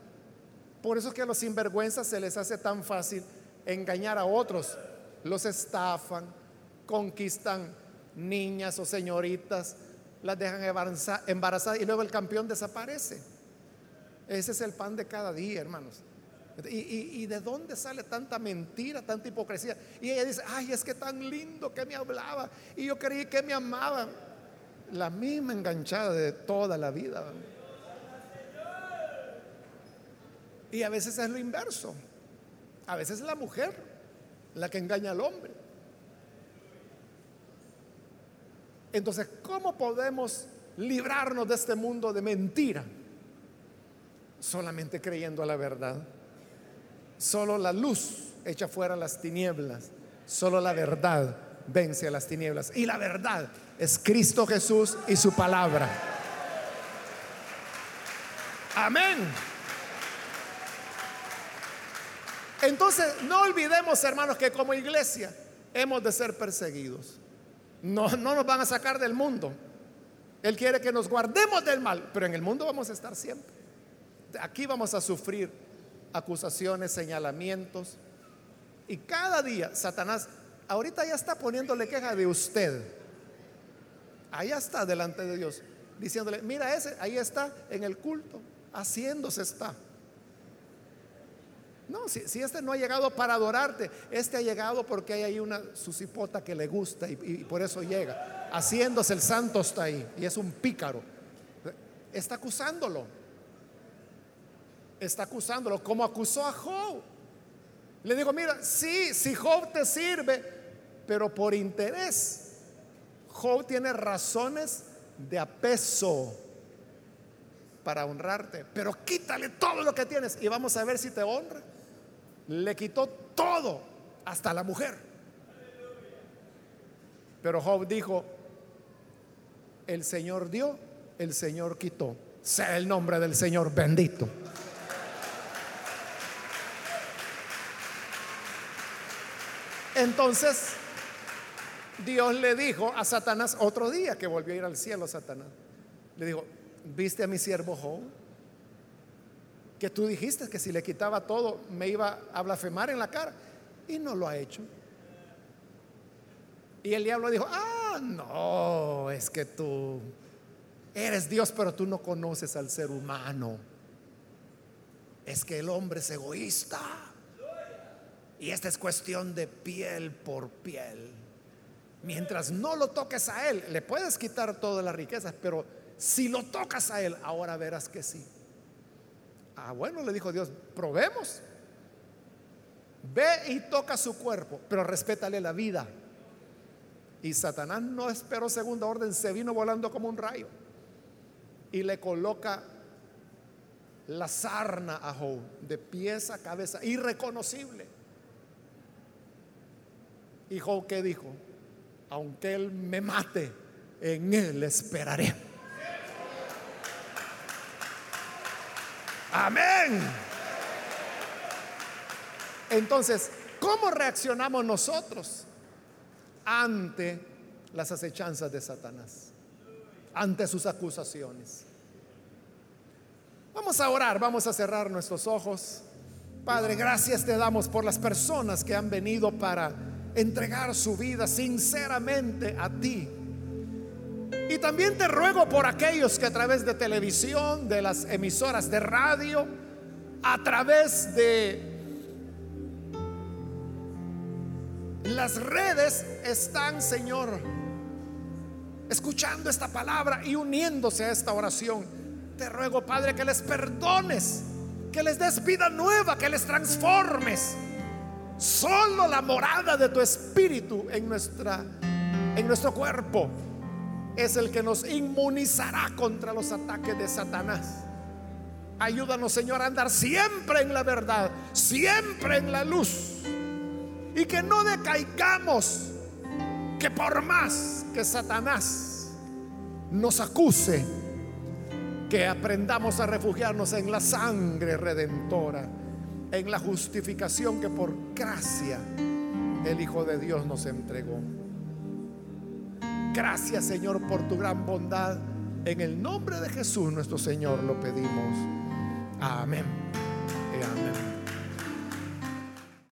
Por eso es que a los sinvergüenzas se les hace tan fácil engañar a otros. Los estafan, conquistan niñas o señoritas, las dejan embarazadas y luego el campeón desaparece. Ese es el pan de cada día, hermanos. ¿Y, y, de dónde sale tanta mentira, tanta hipocresía? Y ella dice, ay, es que tan lindo que me hablaba y yo creí que me amaba. La misma enganchada de toda la vida. Y a veces es lo inverso. A veces es la mujer la que engaña al hombre. Entonces, ¿cómo podemos librarnos de este mundo de mentira? Solamente creyendo a la verdad. Solo la luz echa fuera las tinieblas. Solo la verdad vence a las tinieblas. Y la verdad es Cristo Jesús y su palabra. Amén. Entonces, no olvidemos, hermanos, que como iglesia hemos de ser perseguidos. No, no nos van a sacar del mundo. Él quiere que nos guardemos del mal, pero en el mundo vamos a estar siempre. Aquí vamos a sufrir acusaciones, señalamientos. Y cada día Satanás ahorita ya está poniéndole queja de usted. Allá está delante de Dios, diciéndole, mira ese, ahí está en el culto, haciéndose está. No, si, este no ha llegado para adorarte, este ha llegado porque hay ahí una susipota que le gusta y, y por eso llega. Haciéndose el santo está ahí y es un pícaro. Está acusándolo. Está acusándolo como acusó a Job. Le digo, mira, sí, si Job te sirve, pero por interés. Job tiene razones de apeso para honrarte, pero quítale todo lo que tienes y vamos a ver si te honra le quitó todo, hasta la mujer. Pero Job dijo, el Señor dio, el Señor quitó. Sea el nombre del Señor bendito. Entonces, Dios le dijo a Satanás otro día que volvió a ir al cielo Satanás. Le dijo, ¿viste a mi siervo Job? Que tú dijiste que si le quitaba todo me iba a blasfemar en la cara. Y no lo ha hecho. Y el diablo dijo, ah, no, es que tú eres Dios, pero tú no conoces al ser humano. Es que el hombre es egoísta. Y esta es cuestión de piel por piel. Mientras no lo toques a él, le puedes quitar todas las riquezas, pero si lo tocas a él, ahora verás que sí. Ah, bueno, le dijo Dios, probemos. Ve y toca su cuerpo, pero respétale la vida. Y Satanás no esperó segunda orden, se vino volando como un rayo y le coloca la sarna a Job, de pies a cabeza, irreconocible. Y Job, ¿qué dijo? Aunque él me mate, en él esperaré. Amén. Entonces, ¿cómo reaccionamos nosotros ante las acechanzas de Satanás? Ante sus acusaciones. Vamos a orar, vamos a cerrar nuestros ojos. Padre, gracias te damos por las personas que han venido para entregar su vida sinceramente a ti y también te ruego por aquellos que a través de televisión, de las emisoras de radio, a través de las redes están, Señor, escuchando esta palabra y uniéndose a esta oración. Te ruego, Padre, que les perdones, que les des vida nueva, que les transformes. Solo la morada de tu espíritu en nuestra en nuestro cuerpo es el que nos inmunizará contra los ataques de Satanás. Ayúdanos, Señor, a andar siempre en la verdad, siempre en la luz. Y que no decaigamos, que por más que Satanás nos acuse, que aprendamos a refugiarnos en la sangre redentora, en la justificación que por gracia el Hijo de Dios nos entregó. Gracias Señor por tu gran bondad. En el nombre de Jesús nuestro Señor lo pedimos. Amén. amén.